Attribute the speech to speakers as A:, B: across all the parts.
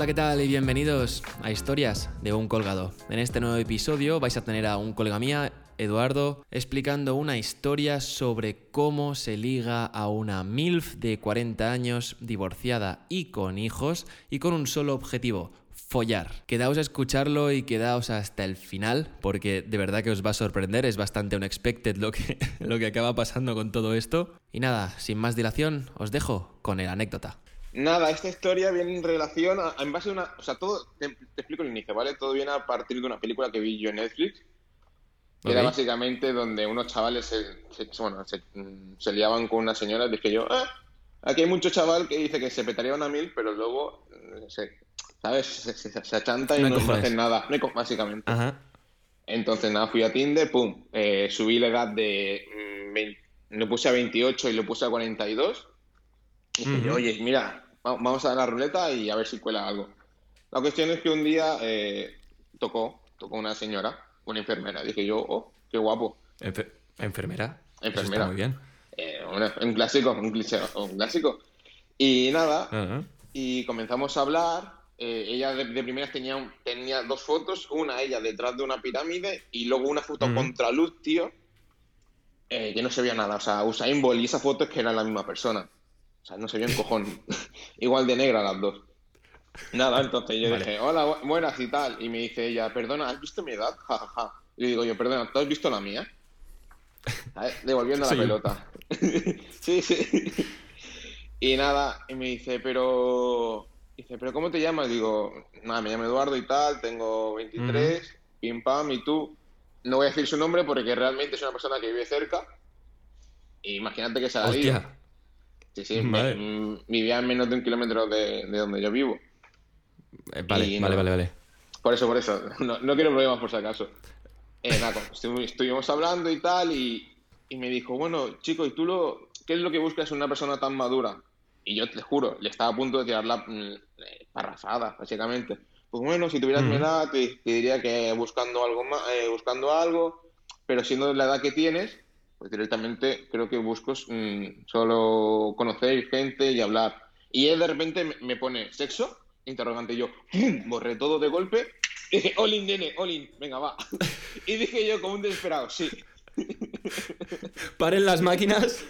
A: Hola, ¿qué tal? Y bienvenidos a Historias de un colgado. En este nuevo episodio vais a tener a un colega mía, Eduardo, explicando una historia sobre cómo se liga a una MILF de 40 años, divorciada y con hijos, y con un solo objetivo, follar. Quedaos a escucharlo y quedaos hasta el final, porque de verdad que os va a sorprender, es bastante unexpected lo que, lo que acaba pasando con todo esto. Y nada, sin más dilación, os dejo con el anécdota.
B: Nada, esta historia viene en relación a, en base a una, o sea, todo, te, te explico el inicio, ¿vale? Todo viene a partir de una película que vi yo en Netflix, que era básicamente donde unos chavales se, se- bueno, se, mm, se liaban con una señora, dije yo, ah, aquí hay mucho chaval que dice que se petaría una mil, pero luego, mm, se, ¿sabes? Se, achanta y
A: No
B: no, hacen nada, no básicamente.
A: Ajá.
B: Entonces, nada, fui a Tinder, pum, eh, subí la edad de. mm, 20 lo puse a 28 y lo puse a 42. Dije, oye, mira, va- vamos a la ruleta y a ver si cuela algo. La cuestión es que un día eh, tocó, tocó una señora, una enfermera. Dije yo, oh, qué guapo.
A: Enfer- enfermera.
B: Enfermera.
A: está muy bien.
B: Eh, un clásico, un, cliché, un clásico. Y nada,
A: Ajá.
B: y comenzamos a hablar. eh, ella de, de primeras tenía, un- tenía dos fotos, una ella detrás de una pirámide y luego una foto
A: Ujú.
B: contra luz, tío, eh, que no se veía nada. O sea, Usain Bolt y esa foto es que eran la misma persona. O sea, no se veía un cojón. Igual de negra las dos. Nada, entonces yo
A: Vale.
B: dije, hola, bu- buenas y tal. Y me dice ella, perdona, ¿has visto mi edad? Ja, ja, ja. Y le digo yo, perdona, ¿tú has visto la mía? Devolviendo la pelota. sí, sí. Y nada, y me dice, pero. Dice, ¿pero cómo te llamas? Digo, nada, me llamo Eduardo y tal, tengo 23, pim pam, y tú. No voy a decir su nombre porque realmente es una persona que vive cerca. Imagínate que ido.
A: Hostia.
B: Sí, sí,
A: Vale.
B: me- vivía a menos de un kilómetro de, de donde yo vivo.
A: Eh, vale,
B: Y
A: vale,
B: no.
A: vale, vale.
B: Por eso, por eso. No, no quiero problemas por si acaso. Eh, nada, estuvimos hablando y tal, y, y me dijo, bueno, chico, ¿y tú lo, qué es lo que buscas en una persona tan madura? Y yo te juro, le estaba a punto de tirar la mm, eh, parrafada, básicamente. Pues bueno, si tuvieras mi edad, te, te diría que buscando algo más, eh, buscando algo, pero siendo la edad que tienes, pues directamente creo que busco mm, solo conocer gente y hablar. Y él de repente me, me pone, ¿sexo? Interrogante y yo, ¡pum! borré todo de golpe. Y dije, Olin, nene, Olin, venga, va. Y dije yo como un desesperado, sí.
A: Paren las máquinas.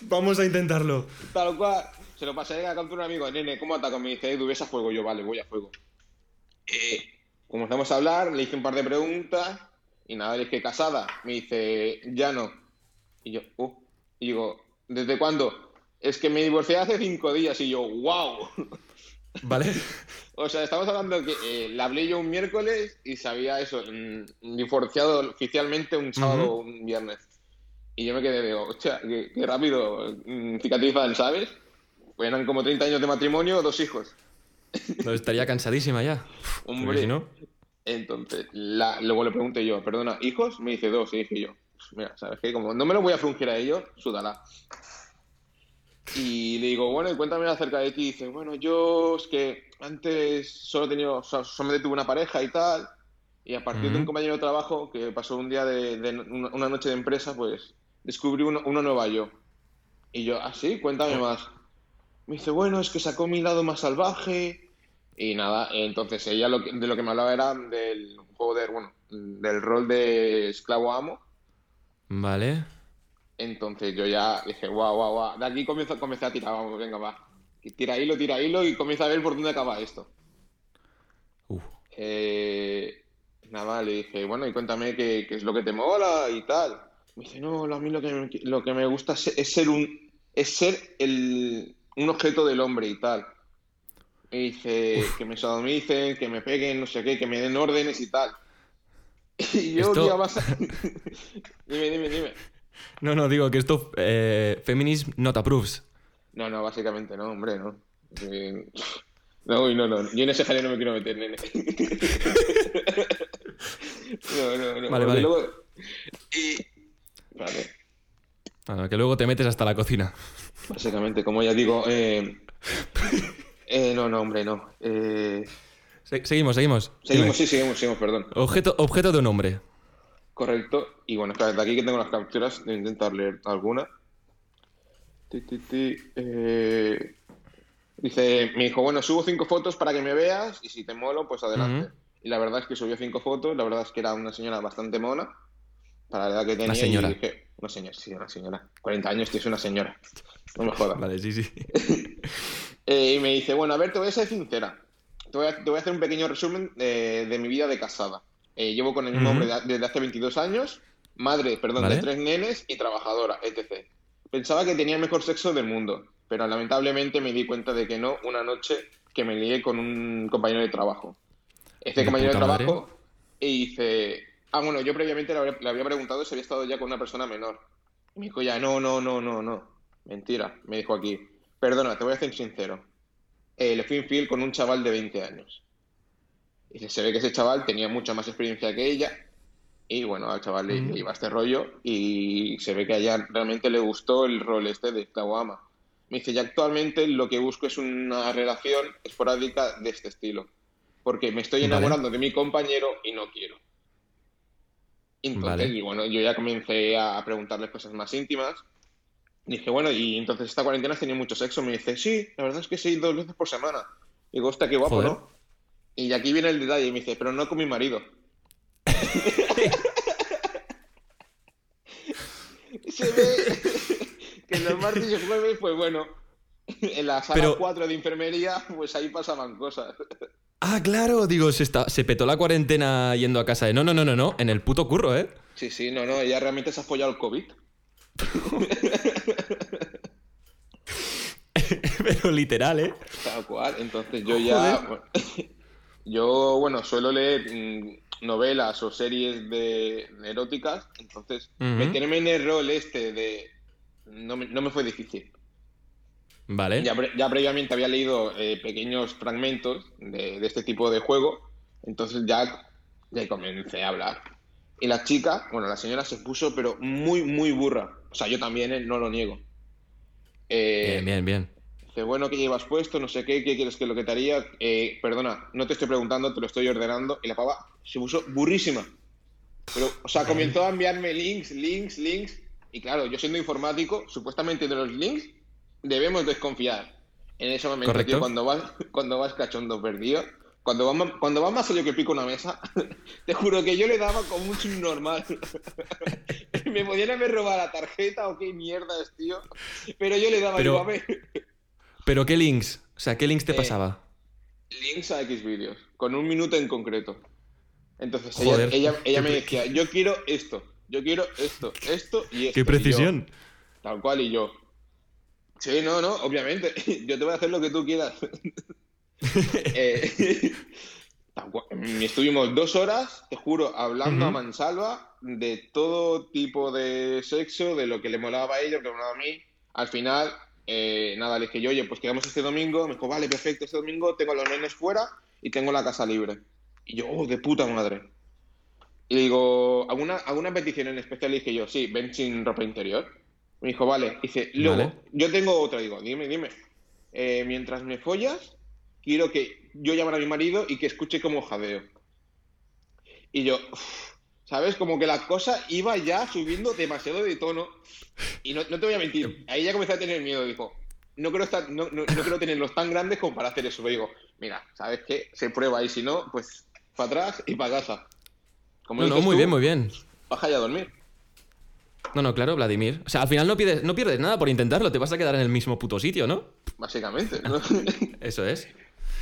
A: Vamos a intentarlo.
B: Tal cual. Se lo pasé a captura un amigo, nene, ¿cómo ataco? Me dice, Edu, ves a fuego. Yo, vale, voy a fuego. Eh, comenzamos a hablar, le hice un par de preguntas y nada, le dije, ¿casada? Me dice, ya no. Y yo, uh. Y digo, ¿desde cuándo? Es que me divorcié hace cinco días y yo, wow.
A: ¿Vale?
B: O sea, estamos hablando que eh, la hablé yo un miércoles y sabía eso, mm, divorciado oficialmente un sábado o un viernes. Y yo me quedé, digo, hostia, qué, qué rápido mm, cicatrizan, ¿sabes? Pues eran como 30 años de matrimonio, dos hijos.
A: No, estaría cansadísima ya.
B: Hombre.
A: si no.
B: Entonces, la- luego le pregunté yo, perdona, ¿hijos? Me dice dos, y dije yo, mira, ¿sabes qué? Como no me lo voy a frungir a ellos, súdala. Y le digo, bueno, y cuéntame acerca de ti. Y dice, bueno, yo es que antes solo he tenido, o sea, solamente tuve una pareja y tal. Y a partir de un compañero de trabajo que pasó un día de, de una, noche de empresa, pues descubrí uno- una nueva yo. Y yo, ah, sí, cuéntame más. Me dice, bueno, es que sacó mi lado más salvaje. Y nada, entonces ella lo que- de lo que me hablaba era del juego de, bueno, del rol de esclavo amo.
A: Vale.
B: Entonces yo ya dije, guau, guau, guau. De aquí comienzo, comencé a tirar, vamos, venga, va. Tira hilo, tira hilo y comienza a ver por dónde acaba esto.
A: Uf.
B: Eh, nada, le dije, bueno, y cuéntame qué, qué es lo que te mola y tal. Me dice, no, a mí lo que me, lo que me gusta es, es ser un, es ser el, un objeto del hombre y tal. Me dice que me sodomicen, que me peguen, no sé qué, que me den órdenes y tal. Y yo,
A: Esto-
B: un día más... dime, dime, dime.
A: No, no, digo que esto. Eh, feminism not approves.
B: No, no, básicamente no, hombre, no. Eh, No, uy, no, no. Yo en ese jaleo no me quiero meter, nene. No, no, no.
A: Vale, vale.
B: luego- Y... Vale.
A: Ah, que luego te metes hasta la cocina.
B: Básicamente, como ya digo, eh... eh, no, no, hombre, no. Eh...
A: Se- seguimos, seguimos.
B: Seguimos, sí, seguimos, seguimos, perdón.
A: Objeto, objeto de un hombre.
B: Correcto. Y bueno, espera, de aquí que tengo las capturas, de intentar leer alguna. Ti, ti, ti, eh, Dice, me dijo, bueno, subo cinco fotos para que me veas y si te molo, pues adelante. Y la verdad es que subió cinco fotos, la verdad es que era una señora bastante mona, para la edad que tenía.
A: señora.
B: Y dije, una señora, sí, una señora. 40 años, tío, es una señora. No me jodas.
A: Vale, sí, sí.
B: Eh, y me dice, bueno, a ver, te voy a ser sincera. Te voy a, te voy a hacer un pequeño resumen de, de mi vida de casada. Eh, llevo con el mismo hombre de- desde hace 22 años, madre, perdón,
A: Vale.
B: de tres nenes y trabajadora, etc. Pensaba que tenía el mejor sexo del mundo, pero lamentablemente me di cuenta de que no una noche que me lié con un compañero de trabajo. Este compañero de trabajo y dice, ah, bueno, yo previamente le había, le había preguntado si había estado ya con una persona menor. Y me dijo ya, no, no, no, no, no. Mentira, me dijo aquí. Perdona, te voy a ser sincero. Eh, le fui infiel con un chaval de 20 años. Y se ve que ese chaval tenía mucha más experiencia que ella. Y bueno, al chaval le,
A: Mm.
B: iba este rollo. Y se ve que a ella realmente le gustó el rol este de esclavo ama. Me dice, y actualmente lo que busco es una relación esporádica de este estilo. Porque me estoy
A: Vale.
B: enamorando de mi compañero y no quiero. Entonces,
A: Vale.
B: y bueno, yo ya comencé a preguntarle cosas más íntimas. Dije, bueno, y entonces esta cuarentena has tenido mucho sexo. Me dice, sí, la verdad es que sí, dos veces por semana. Digo, hostia, qué guapo,
A: Joder.
B: ¿no? Y aquí viene el detalle. Y me dice, pero no con mi marido. Se ve que los martes y jueves, pues bueno, en la sala
A: Pero-
B: 4 de enfermería, pues ahí pasaban cosas.
A: Ah, claro, digo, se, está, se petó la cuarentena yendo a casa de. No, no, no, no, no, en el puto curro, ¿eh?
B: Sí, sí, no, no, ella realmente se ha follado el COVID.
A: Pero literal, ¿eh?
B: Tal cual. Entonces yo ya. Yo, bueno, suelo leer mm, novelas o series de eróticas. Entonces,
A: Ujú.
B: meterme en el rol este de. No me, no me fue difícil.
A: Vale.
B: Ya, ya previamente había leído eh, pequeños fragmentos de, de este tipo de juego. Entonces ya le comencé a hablar. Y la chica, bueno, la señora se puso, pero muy, muy burra. O sea, yo también, eh, no lo niego. Eh,
A: Bien, bien, bien.
B: Dice, bueno, ¿qué llevas puesto? No sé qué, ¿qué quieres que lo que te haría? Eh, perdona, no te estoy preguntando, te lo estoy ordenando. Y la pava se puso burrísima. Pero, o sea, comenzó a enviarme links, links, links. Y claro, yo siendo informático, supuestamente de los links debemos desconfiar. En ese momento, tío, cuando vas, cuando vas cachondo perdido, cuando vas, ma- cuando vas más allá que pico una mesa, te juro que yo le daba como un subnormal. Me podían haber robado la tarjeta o qué mierdas, tío. Pero yo le daba,
A: Pero-
B: digo, a ver,
A: Pero ¿qué links? O sea, ¿qué links te
B: Eh,
A: pasaba?
B: links a X vídeos, con un minuto en concreto. Entonces
A: Joder,
B: ella, ella, ella me decía, yo quiero esto, yo quiero esto, esto y esto.
A: ¡Qué
B: Y yo,
A: precisión!
B: tal cual, y yo. Sí, no, no, obviamente. Yo te voy a hacer lo que tú quieras. Eh. Mm, Estuvimos dos horas, te juro, hablando a mansalva de todo tipo de sexo, de lo que le molaba a ella, lo que le molaba a mí. Al final, eh, nada, le dije yo, oye, pues quedamos este domingo. Me dijo, vale, perfecto, este domingo tengo a los nenes fuera y tengo la casa libre. Y yo, oh, de puta madre. Y le digo, ¿alguna, ¿alguna petición en especial? Le dije yo, sí, ven sin ropa interior. Me dijo, vale. Dice, luego,
A: Vale.
B: yo tengo otra. Digo, dime, dime. Eh, mientras me follas, quiero que yo llamara a mi marido y que escuche como jadeo. Y yo, uf, ¿sabes? Como que la cosa iba ya subiendo demasiado de tono. Y no, no te voy a mentir, ahí ya comencé a tener miedo. Dijo, no quiero, estar, no, no, no quiero tenerlos tan grandes como para hacer eso. Pero digo, mira, ¿sabes qué? Se prueba y si no, pues para atrás y para casa. Como
A: No, no, muy
B: tú,
A: bien, muy bien.
B: Baja ya a dormir.
A: No, no, claro, Vladimir. O sea, al final no pierdes, no pierdes nada por intentarlo, te vas a quedar en el mismo puto sitio, ¿no?
B: Básicamente, ¿no?
A: Eso es.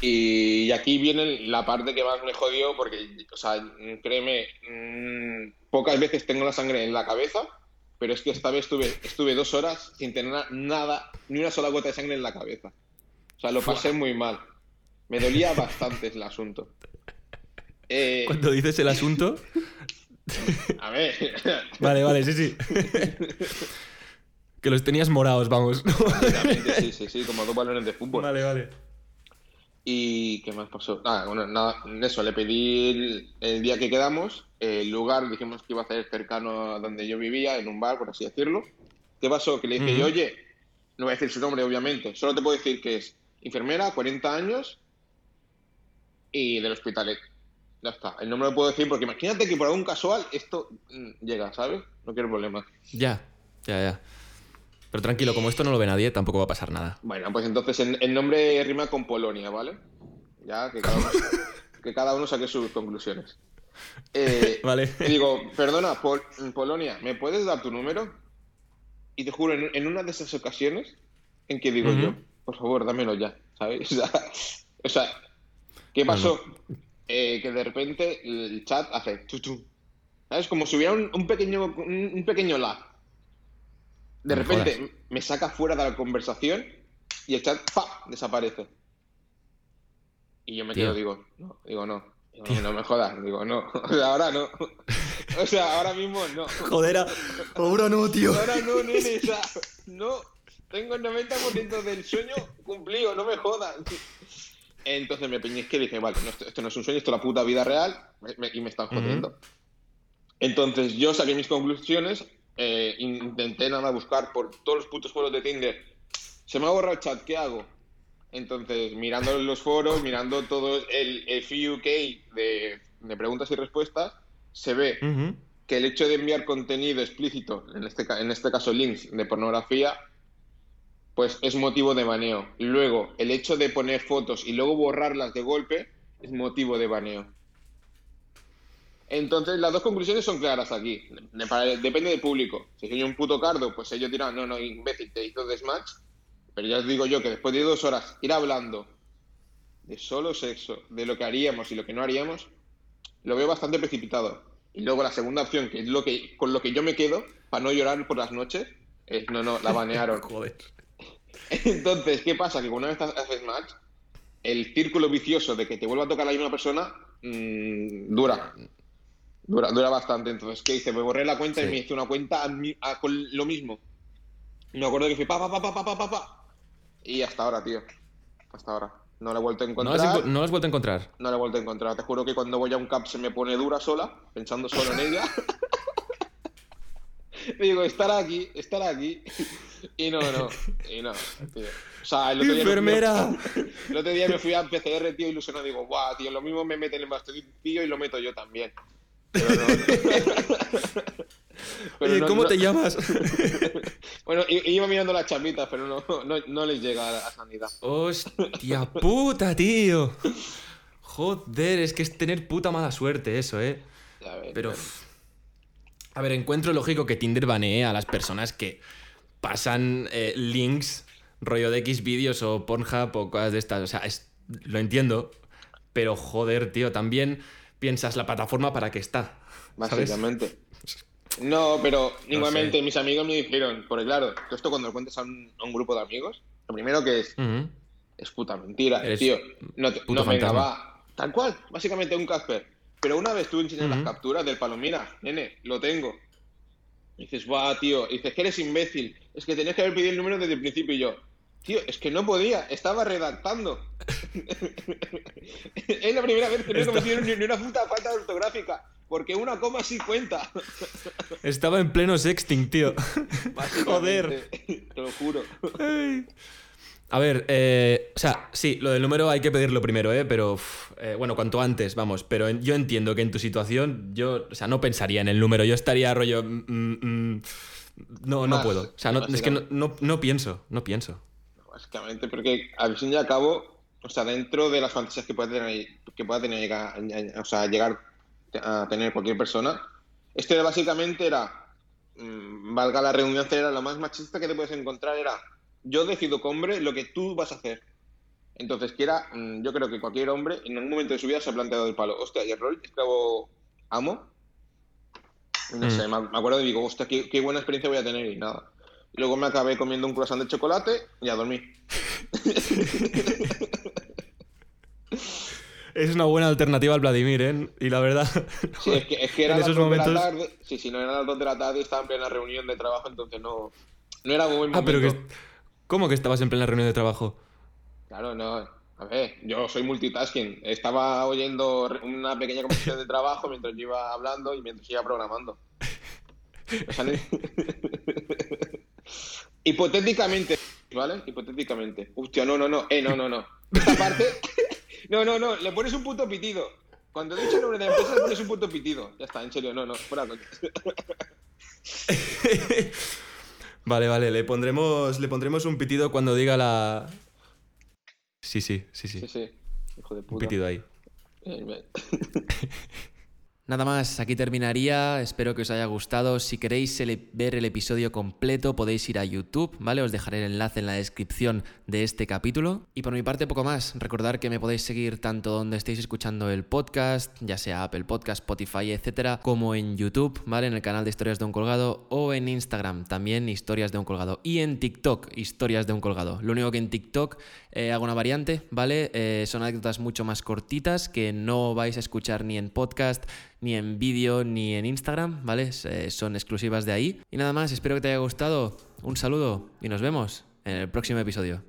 B: Y aquí viene la parte que más me jodió, porque, o sea, créeme, mm, pocas veces tengo la sangre en la cabeza, pero es que esta vez estuve, estuve dos horas sin tener na- nada, ni una sola gota de sangre en la cabeza. O sea, lo pasé muy mal. Me dolía bastante el asunto. Eh,
A: Cuando dices el asunto.
B: a ver,
A: Vale, vale, sí, sí. que los tenías morados, vamos.
B: sí, sí, sí, como dos balones de fútbol.
A: vale, vale.
B: ¿Y qué más pasó? Ah, bueno, nada, eso, le pedí el, el día que quedamos, el lugar, dijimos que iba a ser cercano a donde yo vivía, en un bar, por así decirlo. ¿Qué pasó? Que le dije,
A: Ujú.
B: oye, no voy a decir su nombre, obviamente, solo te puedo decir que es enfermera, 40 años y del hospitalet. Ya está, el nombre lo puedo decir porque imagínate que por algún casual esto mm, llega, ¿sabes? No quiero problemas.
A: Ya, ya, ya. Pero tranquilo, como esto no lo ve nadie, tampoco va a pasar nada.
B: Bueno, pues entonces el, nombre rima con Polonia, ¿vale? Ya, que cada uno, que cada uno saque sus conclusiones. Eh,
A: vale.
B: Digo, perdona, Polonia, ¿me puedes dar tu número? Y te juro, en, una de esas ocasiones en que digo yo, por favor, dámelo ya, ¿sabes? O sea, ¿qué pasó? Eh, que de repente el chat hace ¿Sabes? Como si hubiera un, pequeño un, pequeño lag. De repente me saca fuera de la conversación y el chat ¡fa! desaparece. Y yo me quedo, digo, no, digo, no. no me jodas, digo, no. O sea, ahora no. O sea, ahora mismo no.
A: Joder, ahora no, tío.
B: Ahora no, nene, o sea, no. Tengo el 90% del sueño cumplido, no me jodas. Entonces me que y dije, vale, esto, no es un sueño, esto es la puta vida real y me están jodiendo. Entonces yo saqué mis conclusiones, eh, intenté nada buscar por todos los putos foros de Tinder. Se me ha borrado el chat, ¿qué hago? Entonces, mirando los foros, mirando todo el, FUK de, de, preguntas y respuestas, se ve que el hecho de enviar contenido explícito, en este, en este caso links de pornografía, pues es motivo de baneo. Luego, el hecho de poner fotos y luego borrarlas de golpe es motivo de baneo. Entonces, las dos conclusiones son claras aquí. Depende del público. Si soy un puto cardo, pues ellos dirán, no, no, imbécil, te hizo desmatch. Pero ya os digo yo que después de dos horas ir hablando de solo sexo, de lo que haríamos y lo que no haríamos, lo veo bastante precipitado. Y luego la segunda opción, que es lo que con lo que yo me quedo, para no llorar por las noches, es, no, no, la banearon.
A: Joder.
B: Entonces, ¿qué pasa? Que cuando una vez haces match, el círculo vicioso de que te vuelva a tocar la misma persona mmm, dura. Dura, dura bastante. Entonces, ¿qué hice? Me borré la cuenta y me hice una cuenta con lo mismo. Y me acuerdo que fui pa, pa, pa, pa, pa, pa, pa. Y hasta ahora, tío. Hasta ahora. No la he vuelto a encontrar.
A: ¿No la has, vuelto a encontrar?
B: No la he vuelto a encontrar. Te juro que cuando voy a un cap se me pone dura sola, pensando solo en ella. me digo, estará aquí, estará aquí. Y no, no. Y no, tío. O sea, el otro día.
A: ¡Enfermera!
B: el otro día me fui a PCR, tío, ilusionado. Digo, guau, tío, lo mismo me meten en el tío, y lo meto yo también.
A: Oye, ¿cómo te llamas?
B: bueno, iba mirando las chamitas, pero no, no, les llega a sanidad.
A: Hostia puta, tío. Joder, es que es tener puta mala suerte eso, ¿eh? pero... A ver, encuentro lógico que Tinder banee a las personas que pasan eh, links, rollo de X vídeos o Pornhub o cosas de estas. O sea, lo entiendo, pero joder, tío, también piensas la plataforma para qué está.
B: Básicamente. No, pero igualmente mis amigos me dijeron, porque claro, esto cuando lo cuentes a un, grupo de amigos, lo primero que es, es puta mentira, tío. No, no venga, va. Tal cual, básicamente un Casper. Pero una vez tú enseñas las capturas del palomina, nene, lo tengo. Y dices, va, tío, y dices que eres imbécil, es que tenías que haber pedido el número desde el principio y yo. Tío, es que no podía, estaba redactando. es la primera vez que no he cometido ni una puta falta ortográfica, porque una coma sí cuenta.
A: estaba en pleno sexting, tío. Joder.
B: Te lo juro.
A: A ver, eh, o sea, sí, lo del número hay que pedirlo primero, ¿eh? Pero, eh, bueno, cuanto antes, vamos. Pero yo entiendo que en tu situación, yo, o sea, no pensaría en el número. Yo estaría rollo. Mm, mm, mm, no, no puedo. O sea, es que no, no pienso, no pienso
B: básicamente, porque al fin y al cabo, o sea, dentro de las fantasías que pueda tener, que pueda tener llegar, o sea, llegar a tener cualquier persona, esto básicamente era, mm, valga la redundancia, era lo más machista que te puedes encontrar, era yo decido como hombre lo que tú vas a hacer. Entonces, que era, mm, yo creo que cualquier hombre en algún momento de su vida se ha planteado el palo, hostia, y el rol esclavo amo. No sé, mm. me acuerdo y digo, hostia, qué buena experiencia voy a tener y nada. Luego me acabé comiendo un croissant de chocolate y a dormir.
A: es una buena alternativa al Vladimir, ¿eh? Y la verdad.
B: Sí, es que, es que era las de la tarde. Sí, sí, no eran las 2 de la tarde y estaba en plena reunión de trabajo, entonces no, no era buen momento. Ah, pero que.
A: ¿Cómo que estabas en plena reunión de trabajo?
B: Claro, no. A ver, yo soy multitasking. Estaba oyendo una pequeña conversación de trabajo mientras yo iba hablando y mientras iba programando. Hipotéticamente, ¿vale? Hipotéticamente. Hostia, no, no, no. Eh, no, no, no. Esta parte. no, no, no. Le pones un punto pitido. Cuando he dicho el nombre de la empresa, le pones un punto pitido. Ya está, en serio, no, no. Fuera
C: Vale, vale, le pondremos, le pondremos un pitido cuando diga la... Sí, sí, sí, sí.
B: Sí, sí. Hijo de puta.
C: Un pitido ahí. Nada más, aquí terminaría, espero que os haya gustado. Si queréis ver el episodio completo podéis ir a YouTube, ¿vale? Os dejaré el enlace en la descripción de este capítulo. Y por mi parte poco más, recordar que me podéis seguir tanto donde estéis escuchando el podcast, ya sea Apple Podcast, Spotify, etcétera, como en YouTube, ¿vale? En el canal de Historias de un Colgado o en Instagram, también Historias de un Colgado. Y en TikTok, Historias de un Colgado. Lo único que en TikTok eh, hago una variante, ¿vale? Eh, son anécdotas mucho más cortitas que no vais a escuchar ni en podcast ni en vídeo ni en Instagram, ¿vale? Eh, son exclusivas de ahí. Y nada más, espero que te haya gustado. Un saludo y nos vemos en el próximo episodio.